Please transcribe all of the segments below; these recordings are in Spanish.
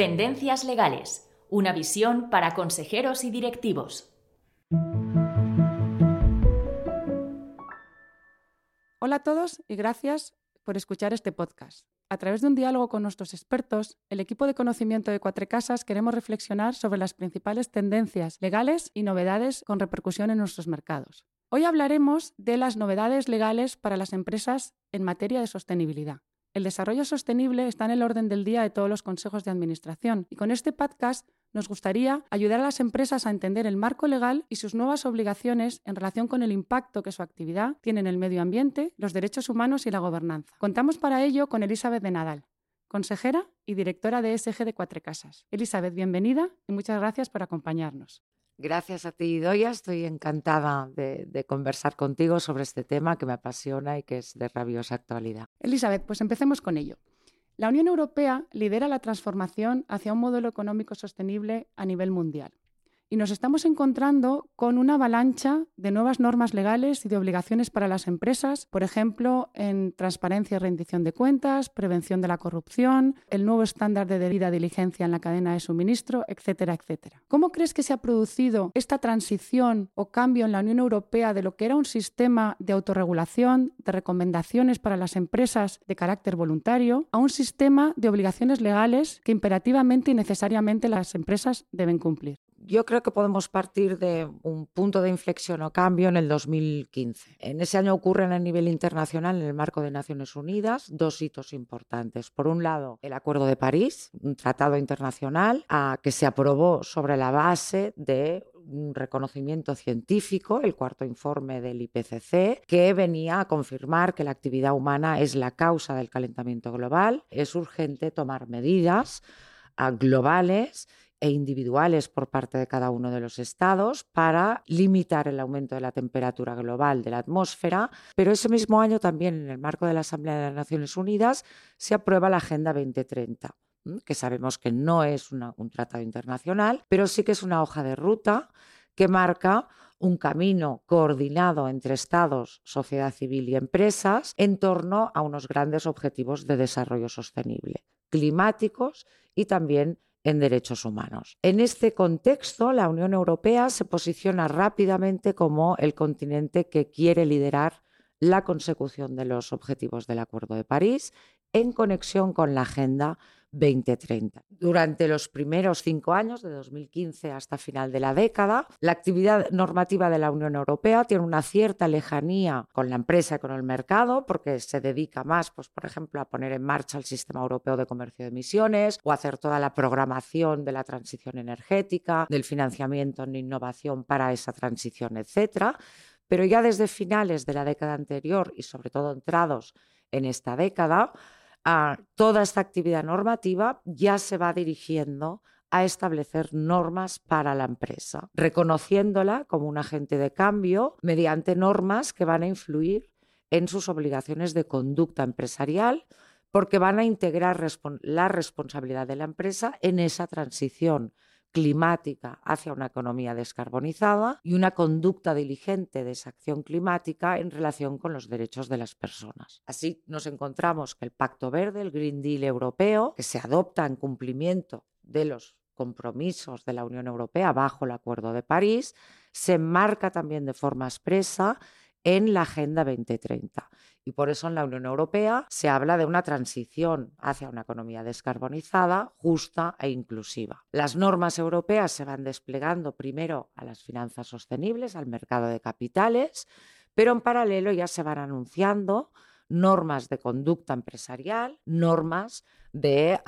Tendencias legales, una visión para consejeros y directivos. Hola a todos y gracias por escuchar este podcast. A través de un diálogo con nuestros expertos, el equipo de conocimiento de Cuatro Casas queremos reflexionar sobre las principales tendencias legales y novedades con repercusión en nuestros mercados. Hoy hablaremos de las novedades legales para las empresas en materia de sostenibilidad. El desarrollo sostenible está en el orden del día de todos los consejos de administración y con este podcast nos gustaría ayudar a las empresas a entender el marco legal y sus nuevas obligaciones en relación con el impacto que su actividad tiene en el medio ambiente, los derechos humanos y la gobernanza. Contamos para ello con Elizabeth de Nadal, consejera y directora de ESG de Cuatro Casas. Elizabeth, bienvenida y muchas gracias por acompañarnos. Gracias a ti, Doya. Estoy encantada de, conversar contigo sobre este tema que me apasiona y que es de rabiosa actualidad. Elizabeth, pues empecemos con ello. La Unión Europea lidera la transformación hacia un modelo económico sostenible a nivel mundial y nos estamos encontrando con una avalancha de nuevas normas legales y de obligaciones para las empresas, por ejemplo, en transparencia y rendición de cuentas, prevención de la corrupción, el nuevo estándar de debida diligencia en la cadena de suministro, etcétera, etcétera. ¿Cómo crees que se ha producido esta transición o cambio en la Unión Europea de lo que era un sistema de autorregulación, de recomendaciones para las empresas de carácter voluntario, a un sistema de obligaciones legales que imperativamente y necesariamente las empresas deben cumplir? Yo creo que podemos partir de un punto de inflexión o cambio en el 2015. En ese año ocurren a nivel internacional, en el marco de Naciones Unidas, dos hitos importantes. Por un lado, el Acuerdo de París, un tratado internacional que se aprobó sobre la base de un reconocimiento científico, el cuarto informe del IPCC, que venía a confirmar que la actividad humana es la causa del calentamiento global. Es urgente tomar medidas globales e individuales por parte de cada uno de los estados para limitar el aumento de la temperatura global de la atmósfera, pero ese mismo año también en el marco de la Asamblea de las Naciones Unidas se aprueba la Agenda 2030 que sabemos que no es un tratado internacional, pero sí que es una hoja de ruta que marca un camino coordinado entre estados, sociedad civil y empresas en torno a unos grandes objetivos de desarrollo sostenible, climáticos y también en derechos humanos. En este contexto, la Unión Europea se posiciona rápidamente como el continente que quiere liderar la consecución de los objetivos del Acuerdo de París en conexión con la Agenda 2030. Durante los primeros cinco años, de 2015 hasta final de la década, la actividad normativa de la Unión Europea tiene una cierta lejanía con la empresa y con el mercado, porque se dedica más, pues, por ejemplo, a poner en marcha el Sistema Europeo de Comercio de Emisiones o a hacer toda la programación de la transición energética, del financiamiento en innovación para esa transición, etcétera. Pero ya desde finales de la década anterior y sobre todo entrados en esta década, toda esta actividad normativa ya se va dirigiendo a establecer normas para la empresa, reconociéndola como un agente de cambio mediante normas que van a influir en sus obligaciones de conducta empresarial, porque van a integrar la responsabilidad de la empresa en esa transición climática hacia una economía descarbonizada y una conducta diligente de esa acción climática en relación con los derechos de las personas. Así nos encontramos que el Pacto Verde, el Green Deal europeo, que se adopta en cumplimiento de los compromisos de la Unión Europea bajo el Acuerdo de París, se enmarca también de forma expresa en la Agenda 2030. Y por eso en la Unión Europea se habla de una transición hacia una economía descarbonizada, justa e inclusiva. Las normas europeas se van desplegando primero a las finanzas sostenibles, al mercado de capitales, pero en paralelo ya se van anunciando normas de conducta empresarial, normas de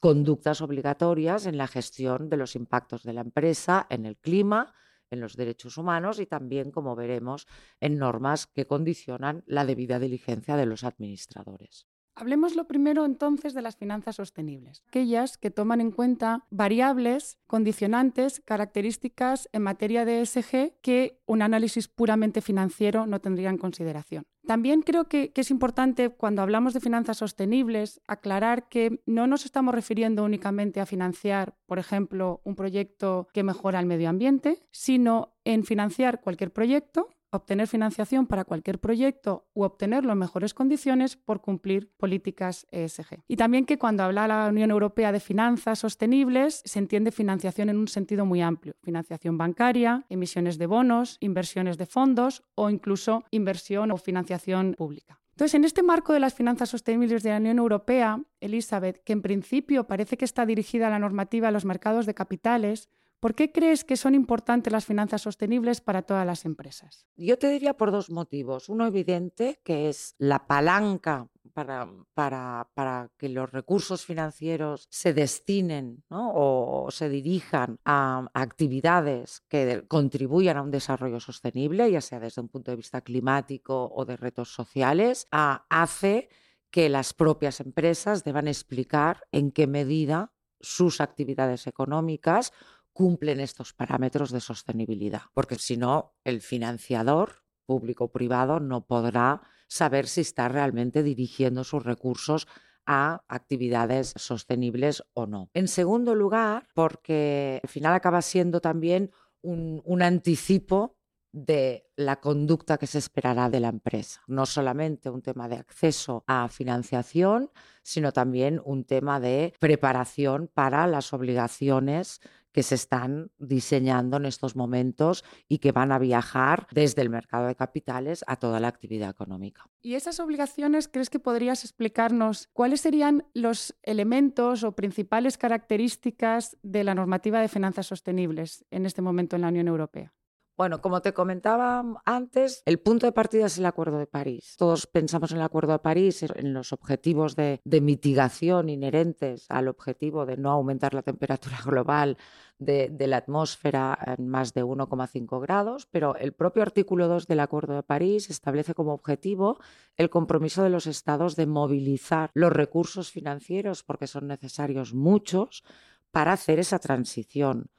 conductas obligatorias en la gestión de los impactos de la empresa en el clima, en los derechos humanos y también, como veremos, en normas que condicionan la debida diligencia de los administradores. Hablemos lo primero entonces de las finanzas sostenibles, aquellas que toman en cuenta variables, condicionantes, características en materia de ESG que un análisis puramente financiero no tendría en consideración. También creo que, es importante cuando hablamos de finanzas sostenibles aclarar que no nos estamos refiriendo únicamente a financiar, por ejemplo, un proyecto que mejora el medio ambiente, sino en financiar cualquier proyecto obtener financiación para cualquier proyecto u obtenerlo en mejores condiciones por cumplir políticas ESG. Y también que cuando habla la Unión Europea de finanzas sostenibles, se entiende financiación en un sentido muy amplio. Financiación bancaria, emisiones de bonos, inversiones de fondos o incluso inversión o financiación pública. Entonces, en este marco de las finanzas sostenibles de la Unión Europea, Elizabeth, que en principio parece que está dirigida a la normativa a los mercados de capitales, ¿por qué crees que son importantes las finanzas sostenibles para todas las empresas? Yo te diría por dos motivos. Uno evidente, que es la palanca para, para, para, que los recursos financieros se destinen ¿no? o, se dirijan a, actividades que contribuyan a un desarrollo sostenible, ya sea desde un punto de vista climático o de retos sociales, hace que las propias empresas deban explicar en qué medida sus actividades económicas cumplen estos parámetros de sostenibilidad, porque si no, el financiador público privado no podrá saber si está realmente dirigiendo sus recursos a actividades sostenibles o no. En segundo lugar, porque al final acaba siendo también un, un anticipo de la conducta que se esperará de la empresa. No solamente un tema de acceso a financiación, sino también un tema de preparación para las obligaciones que se están diseñando en estos momentos y que van a viajar desde el mercado de capitales a toda la actividad económica. ¿Y esas obligaciones crees que podrías explicarnos cuáles serían los elementos o principales características de la normativa de finanzas sostenibles en este momento en la Unión Europea? Bueno, como te comentaba antes, el punto de partida es el Acuerdo de París. Todos pensamos en el Acuerdo de París, en los objetivos de, mitigación inherentes al objetivo de no aumentar la temperatura global de, la atmósfera en más de 1,5 grados, pero el propio artículo 2 del Acuerdo de París establece como objetivo el compromiso de los estados de movilizar los recursos financieros, porque son necesarios muchos, para hacer esa transición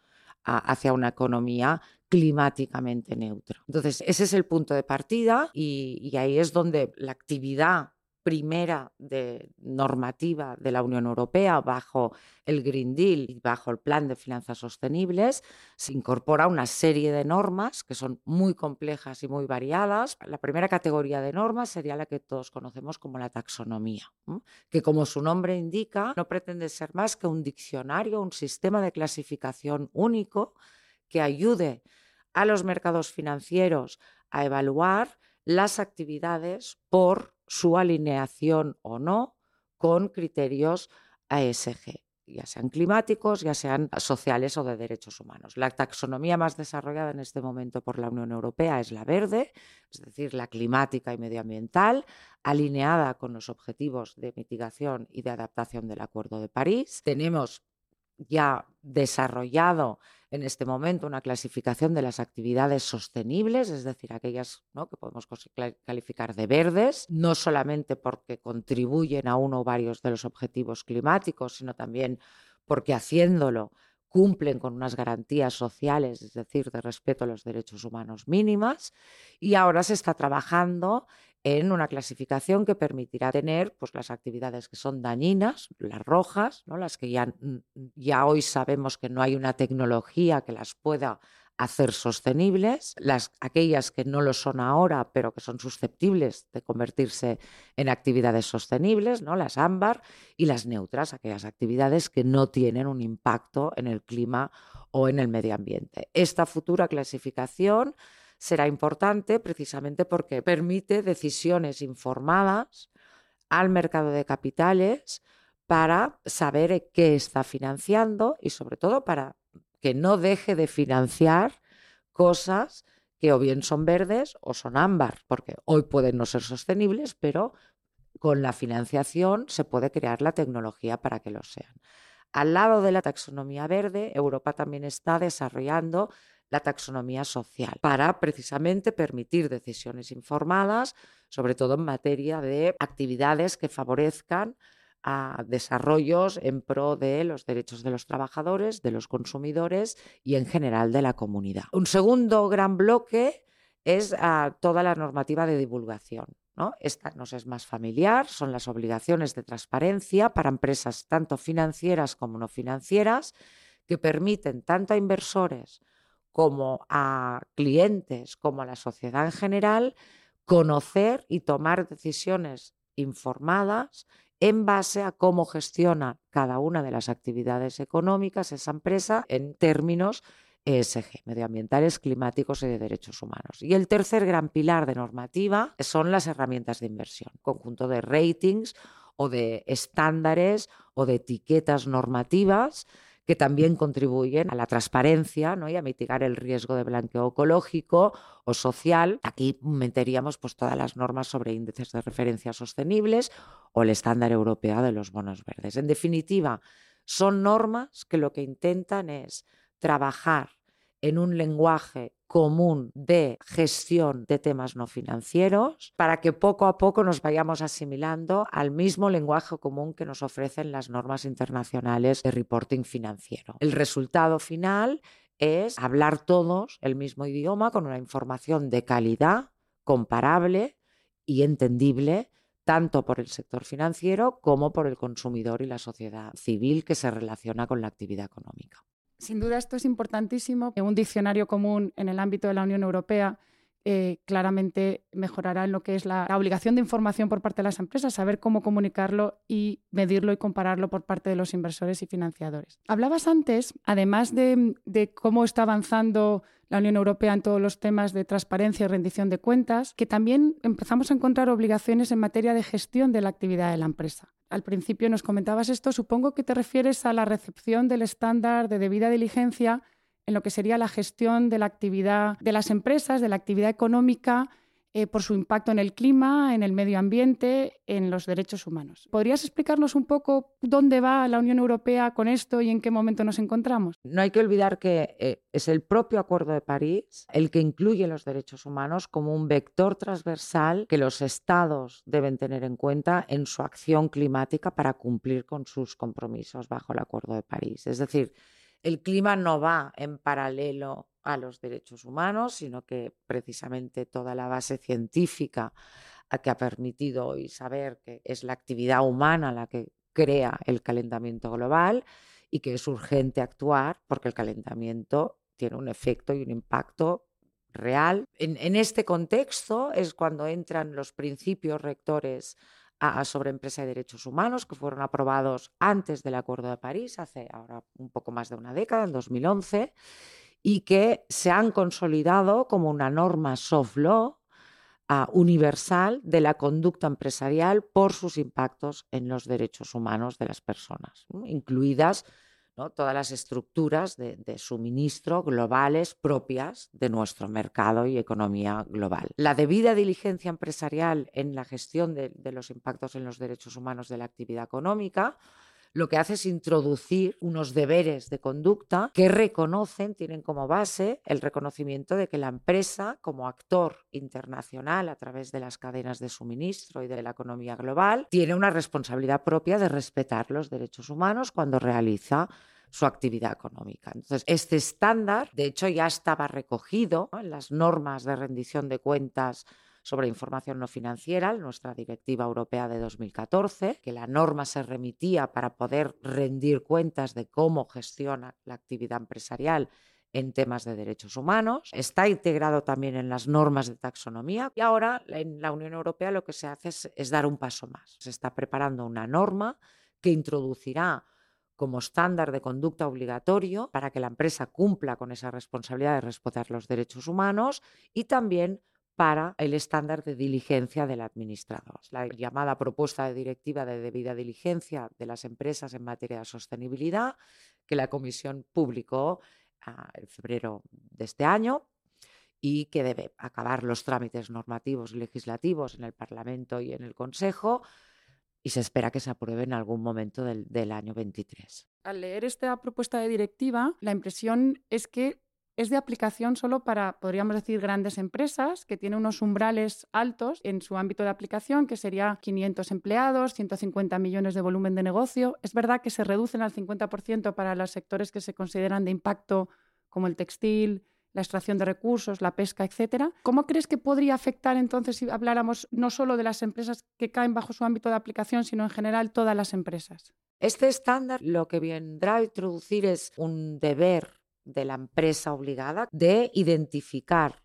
hacia una economía climáticamente neutro. Entonces, ese es el punto de partida y, ahí es donde la actividad primera de normativa de la Unión Europea bajo el Green Deal y bajo el Plan de Finanzas Sostenibles se incorpora una serie de normas que son muy complejas y muy variadas. La primera categoría de normas sería la que todos conocemos como la taxonomía, que como su nombre indica no pretende ser más que un diccionario, un sistema de clasificación único que ayude a los mercados financieros a evaluar las actividades por su alineación o no con criterios ESG, ya sean climáticos, ya sean sociales o de derechos humanos. La taxonomía más desarrollada en este momento por la Unión Europea es la verde, es decir, la climática y medioambiental, alineada con los objetivos de mitigación y de adaptación del Acuerdo de París. Tenemos ya desarrollado en este momento una clasificación de las actividades sostenibles, es decir, aquellas que podemos calificar de verdes, no solamente porque contribuyen a uno o varios de los objetivos climáticos, sino también porque haciéndolo cumplen con unas garantías sociales, es decir, de respeto a los derechos humanos mínimas, y ahora se está trabajando en una clasificación que permitirá tener pues, las actividades que son dañinas, las rojas, ¿no? las que ya, ya hoy sabemos que no hay una tecnología que las pueda hacer sostenibles, las, aquellas que no lo son ahora, pero que son susceptibles de convertirse en actividades sostenibles, ¿no? las ámbar, y las neutras, aquellas actividades que no tienen un impacto en el clima o en el medio ambiente. Esta futura clasificación será importante precisamente porque permite decisiones informadas al mercado de capitales para saber qué está financiando y sobre todo para que no deje de financiar cosas que o bien son verdes o son ámbar, porque hoy pueden no ser sostenibles, pero con la financiación se puede crear la tecnología para que lo sean. Al lado de la taxonomía verde, Europa también está desarrollando la taxonomía social para precisamente permitir decisiones informadas, sobre todo en materia de actividades que favorezcan a desarrollos en pro de los derechos de los trabajadores, de los consumidores y en general de la comunidad. Un segundo gran bloque es ah, toda la normativa de divulgación. ¿no? Esta nos es más familiar, son las obligaciones de transparencia para empresas tanto financieras como no financieras que permiten tanto a inversores como a clientes, como a la sociedad en general, conocer y tomar decisiones informadas en base a cómo gestiona cada una de las actividades económicas esa empresa en términos ESG, medioambientales, climáticos y de derechos humanos. Y el tercer gran pilar de normativa son las herramientas de inversión, conjunto de ratings o de estándares o de etiquetas normativas que también contribuyen a la transparencia ¿no? y a mitigar el riesgo de blanqueo ecológico o social. Aquí meteríamos pues, todas las normas sobre índices de referencia sostenibles o el estándar europeo de los bonos verdes. En definitiva, son normas que lo que intentan es trabajar en un lenguaje común de gestión de temas no financieros para que poco a poco nos vayamos asimilando al mismo lenguaje común que nos ofrecen las normas internacionales de reporting financiero. El resultado final es hablar todos el mismo idioma con una información de calidad, comparable y entendible tanto por el sector financiero como por el consumidor y la sociedad civil que se relaciona con la actividad económica. Sin duda esto es importantísimo. Un diccionario común en el ámbito de la Unión Europea eh, claramente mejorará en lo que es la, obligación de información por parte de las empresas, saber cómo comunicarlo y medirlo y compararlo por parte de los inversores y financiadores. Hablabas antes, además de, de cómo está avanzando la Unión Europea en todos los temas de transparencia y rendición de cuentas, que también empezamos a encontrar obligaciones en materia de gestión de la actividad de la empresa. Al principio nos comentabas esto, supongo que te refieres a la recepción del estándar de debida diligencia en lo que sería la gestión de la actividad de las empresas, de la actividad económica, eh, por su impacto en el clima, en el medio ambiente, en los derechos humanos. ¿Podrías explicarnos un poco dónde va la Unión Europea con esto y en qué momento nos encontramos? No hay que olvidar que eh, es el propio Acuerdo de París el que incluye los derechos humanos como un vector transversal que los estados deben tener en cuenta en su acción climática para cumplir con sus compromisos bajo el Acuerdo de París. Es decir, el clima no va en paralelo a los derechos humanos, sino que precisamente toda la base científica que ha permitido hoy saber que es la actividad humana la que crea el calentamiento global y que es urgente actuar porque el calentamiento tiene un efecto y un impacto real. En, este contexto es cuando entran los principios rectores sobre empresa y derechos humanos que fueron aprobados antes del Acuerdo de París, hace ahora un poco más de una década, en 2011, y que se han consolidado como una norma soft law ah, universal de la conducta empresarial por sus impactos en los derechos humanos de las personas, incluidas todas las estructuras de, suministro globales propias de nuestro mercado y economía global. La debida diligencia empresarial en la gestión de, de los impactos en los derechos humanos de la actividad económica lo que hace es introducir unos deberes de conducta que reconocen, tienen como base el reconocimiento de que la empresa, como actor internacional a través de las cadenas de suministro y de la economía global, tiene una responsabilidad propia de respetar los derechos humanos cuando realiza su actividad económica. Entonces, este estándar, de hecho, ya estaba recogido en las normas de rendición de cuentas sobre información no financiera, nuestra directiva europea de 2014, que la norma se remitía para poder rendir cuentas de cómo gestiona la actividad empresarial en temas de derechos humanos. Está integrado también en las normas de taxonomía y ahora en la Unión Europea lo que se hace es, dar un paso más. Se está preparando una norma que introducirá como estándar de conducta obligatorio para que la empresa cumpla con esa responsabilidad de respetar los derechos humanos y también para el estándar de diligencia del administrador. La llamada propuesta de directiva de debida diligencia de las empresas en materia de sostenibilidad que la Comisión publicó ah, en febrero de este año y que debe acabar los trámites normativos y legislativos en el Parlamento y en el Consejo y se espera que se apruebe en algún momento del, del año 23. Al leer esta propuesta de directiva, la impresión es que es de aplicación solo para, podríamos decir, grandes empresas que tienen unos umbrales altos en su ámbito de aplicación, que sería 500 empleados, 150 millones de volumen de negocio. Es verdad que se reducen al 50% para los sectores que se consideran de impacto, como el textil, la extracción de recursos, la pesca, etcétera. ¿Cómo crees que podría afectar entonces si habláramos no solo de las empresas que caen bajo su ámbito de aplicación, sino en general todas las empresas? Este estándar lo que vendrá a introducir es un deber de la empresa obligada de identificar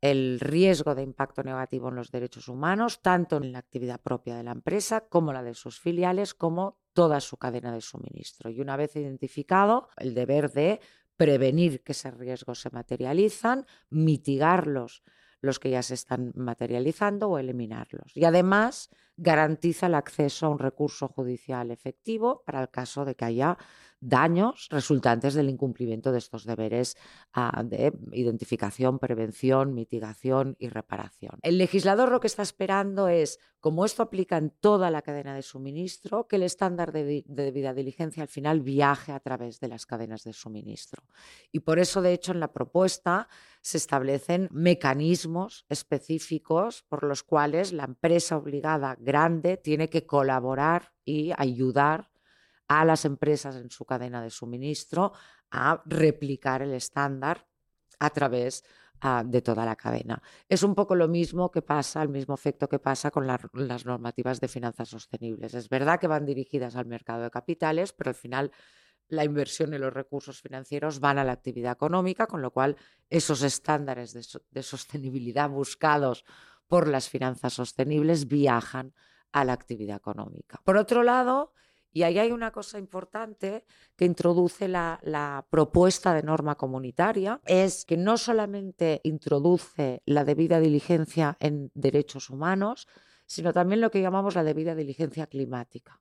el riesgo de impacto negativo en los derechos humanos, tanto en la actividad propia de la empresa como la de sus filiales, como toda su cadena de suministro. Y una vez identificado, el deber de prevenir que esos riesgos se materializan, mitigarlos los que ya se están materializando o eliminarlos. Y además garantiza el acceso a un recurso judicial efectivo para el caso de que haya daños resultantes del incumplimiento de estos deberes ah, de identificación, prevención, mitigación y reparación. El legislador lo que está esperando es, como esto aplica en toda la cadena de suministro, que el estándar de, de debida diligencia al final viaje a través de las cadenas de suministro. Y por eso, de hecho, en la propuesta se establecen mecanismos específicos por los cuales la empresa obligada grande tiene que colaborar y ayudar a las empresas en su cadena de suministro a replicar el estándar a través ah, de toda la cadena. Es un poco lo mismo que pasa, el mismo efecto que pasa con las normativas de finanzas sostenibles. Es verdad que van dirigidas al mercado de capitales, pero al final la inversión y los recursos financieros van a la actividad económica, con lo cual esos estándares de sostenibilidad buscados por las finanzas sostenibles viajan a la actividad económica. Por otro lado, y ahí hay una cosa importante que introduce la, propuesta de norma comunitaria, es que no solamente introduce la debida diligencia en derechos humanos, sino también lo que llamamos la debida diligencia climática.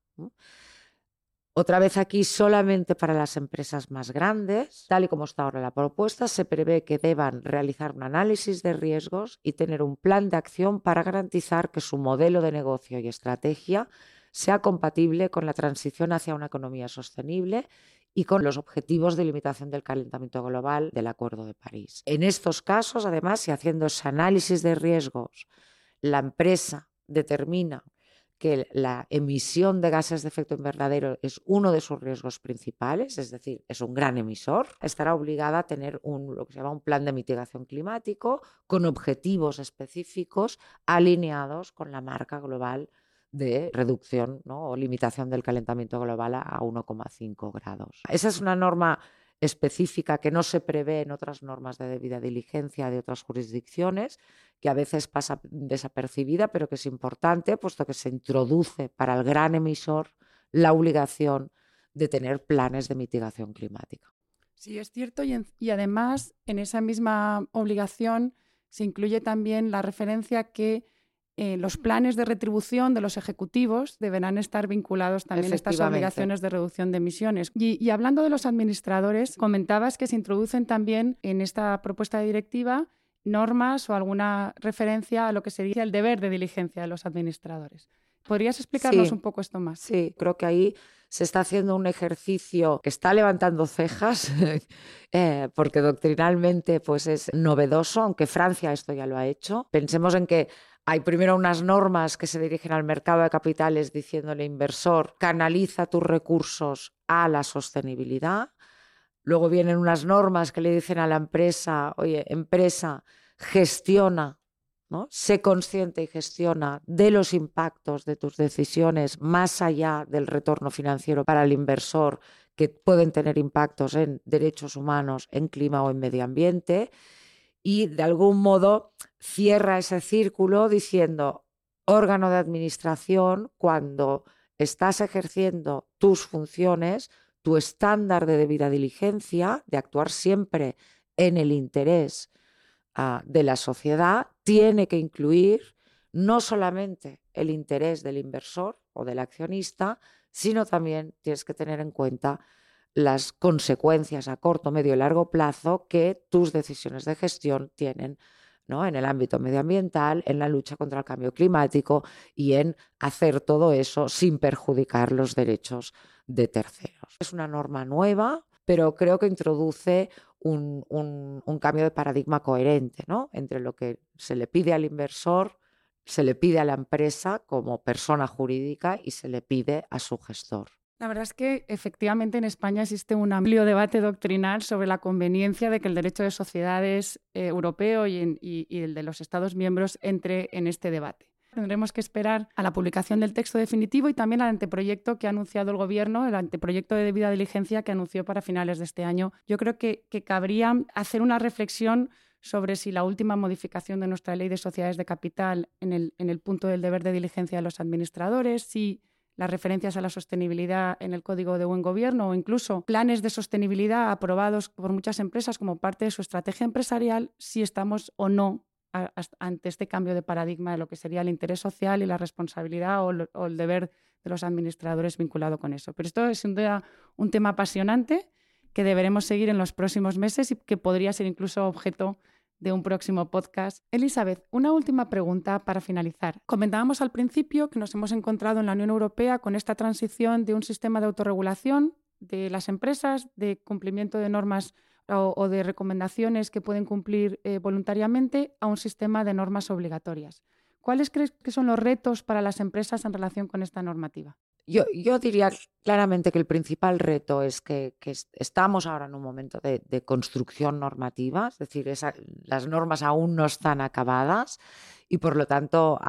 Otra vez aquí solamente para las empresas más grandes, tal y como está ahora la propuesta, se prevé que deban realizar un análisis de riesgos y tener un plan de acción para garantizar que su modelo de negocio y estrategia sea compatible con la transición hacia una economía sostenible y con los objetivos de limitación del calentamiento global del Acuerdo de París. En estos casos, además, y haciendo ese análisis de riesgos, la empresa determina que la emisión de gases de efecto invernadero es uno de sus riesgos principales, es decir, es un gran emisor, estará obligada a tener un, lo que se llama un plan de mitigación climático con objetivos específicos alineados con la marca global de reducción o limitación del calentamiento global a 1,5 grados. Esa es una norma específica que no se prevé en otras normas de debida diligencia de otras jurisdicciones, que a veces pasa desapercibida, pero que es importante, puesto que se introduce para el gran emisor la obligación de tener planes de mitigación climática. Sí, es cierto, y, además en esa misma obligación se incluye también la referencia que eh, los planes de retribución de los ejecutivos deberán estar vinculados también a estas obligaciones de reducción de emisiones. Y, hablando de los administradores, comentabas que se introducen también en esta propuesta de directiva normas o alguna referencia a lo que sería el deber de diligencia de los administradores. ¿Podrías explicarnos un poco esto más? Sí, creo que ahí se está haciendo un ejercicio que está levantando cejas, eh, porque doctrinalmente pues es novedoso, aunque Francia esto ya lo ha hecho. Pensemos en que hay primero unas normas que se dirigen al mercado de capitales diciéndole inversor, canaliza tus recursos a la sostenibilidad. Luego vienen unas normas que le dicen a la empresa, oye, empresa, gestiona, ¿no? sé consciente y gestiona de los impactos de tus decisiones más allá del retorno financiero para el inversor que pueden tener impactos en derechos humanos, en clima o en medio ambiente y de algún modo cierra ese círculo diciendo, órgano de administración, cuando estás ejerciendo tus funciones, tu estándar de debida diligencia, de actuar siempre en el interés ah, de la sociedad, tiene que incluir no solamente el interés del inversor o del accionista, sino también tienes que tener en cuenta las consecuencias a corto, medio y largo plazo que tus decisiones de gestión tienen ¿no? en el ámbito medioambiental, en la lucha contra el cambio climático y en hacer todo eso sin perjudicar los derechos de terceros. Es una norma nueva, pero creo que introduce un, cambio de paradigma coherente ¿no? entre lo que se le pide al inversor, se le pide a la empresa como persona jurídica y se le pide a su gestor. La verdad es que efectivamente en España existe un amplio debate doctrinal sobre la conveniencia de que el derecho de sociedades eh, europeo y, el de los Estados miembros entre en este debate. Tendremos que esperar a la publicación del texto definitivo y también al anteproyecto que ha anunciado el Gobierno, el anteproyecto de debida diligencia que anunció para finales de este año. Yo creo que, que cabría hacer una reflexión sobre si la última modificación de nuestra ley de sociedades de capital en el, en el punto del deber de diligencia de los administradores, si las referencias a la sostenibilidad en el Código de Buen Gobierno o incluso planes de sostenibilidad aprobados por muchas empresas como parte de su estrategia empresarial, si estamos o no ante este cambio de paradigma de lo que sería el interés social y la responsabilidad o, el deber de los administradores vinculado con eso. Pero esto es un, un tema apasionante que deberemos seguir en los próximos meses y que podría ser incluso objeto un próximo podcast. Elizabeth, una última pregunta para finalizar. Comentábamos al principio que nos hemos encontrado en la Unión Europea con esta transición de un sistema de autorregulación de las empresas, de cumplimiento de normas o, de recomendaciones que pueden cumplir eh, voluntariamente, a un sistema de normas obligatorias. ¿Cuáles crees que son los retos para las empresas en relación con esta normativa? Yo, diría claramente que el principal reto es que, estamos ahora en un momento de, construcción normativa, es decir, las normas aún no están acabadas y por lo tanto,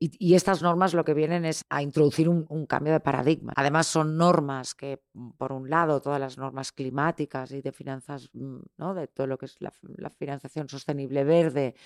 y, estas normas lo que vienen es a introducir un, cambio de paradigma. Además, son normas que, por un lado, todas las normas climáticas y de finanzas, mm, ¿no? de todo lo que es la financiación sostenible verde,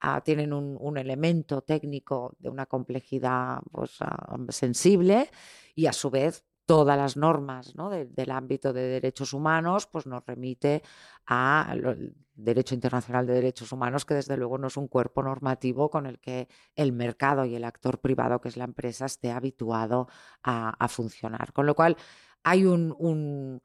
Ah, tienen un, elemento técnico de una complejidad pues, ah, sensible y a su vez todas las normas del ámbito de derechos humanos pues nos remite al derecho internacional de derechos humanos que desde luego no es un cuerpo normativo con el que el mercado y el actor privado que es la empresa esté habituado a, funcionar. Con lo cual hay un,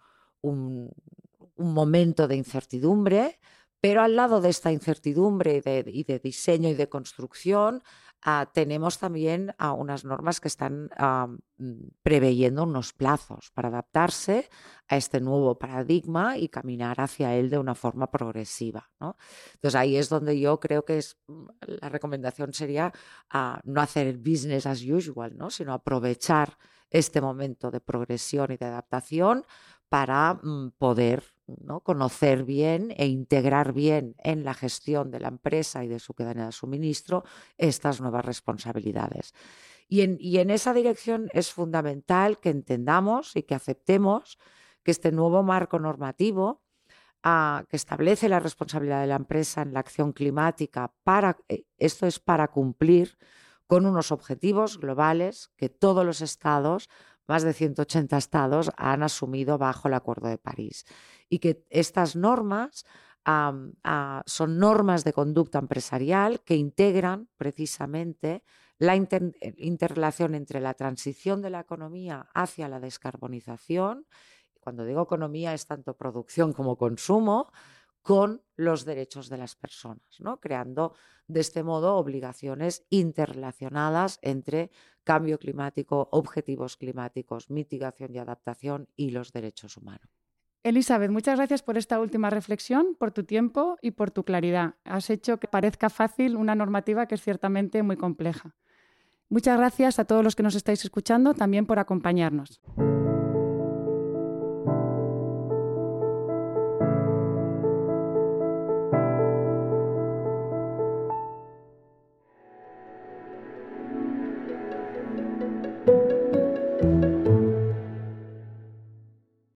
momento de incertidumbre pero al lado de esta incertidumbre y de, diseño y de construcción, ah, tenemos también ah, unas normas que están ah, mm, preveyendo unos plazos para adaptarse a este nuevo paradigma y caminar hacia él de una forma progresiva. Entonces ahí es donde yo creo que es, mm, la recomendación sería no hacer business as usual, ¿no? sino aprovechar este momento de progresión y de adaptación para mm, poder conocer bien e integrar bien en la gestión de la empresa y de su cadena de suministro estas nuevas responsabilidades. Y en, esa dirección es fundamental que entendamos y que aceptemos que este nuevo marco normativo ah, que establece la responsabilidad de la empresa en la acción climática, para, eh, esto es para cumplir con unos objetivos globales que todos los estados más de 180 estados han asumido bajo el Acuerdo de París y que estas normas son normas de conducta empresarial que integran precisamente la interrelación entre la transición de la economía hacia la descarbonización, cuando digo economía es tanto producción como consumo, con los derechos de las personas, creando de este modo obligaciones interrelacionadas entre cambio climático, objetivos climáticos, mitigación y adaptación y los derechos humanos. Elizabeth, muchas gracias por esta última reflexión, por tu tiempo y por tu claridad. Has hecho que parezca fácil una normativa que es ciertamente muy compleja. Muchas gracias a todos los que nos estáis escuchando también por acompañarnos.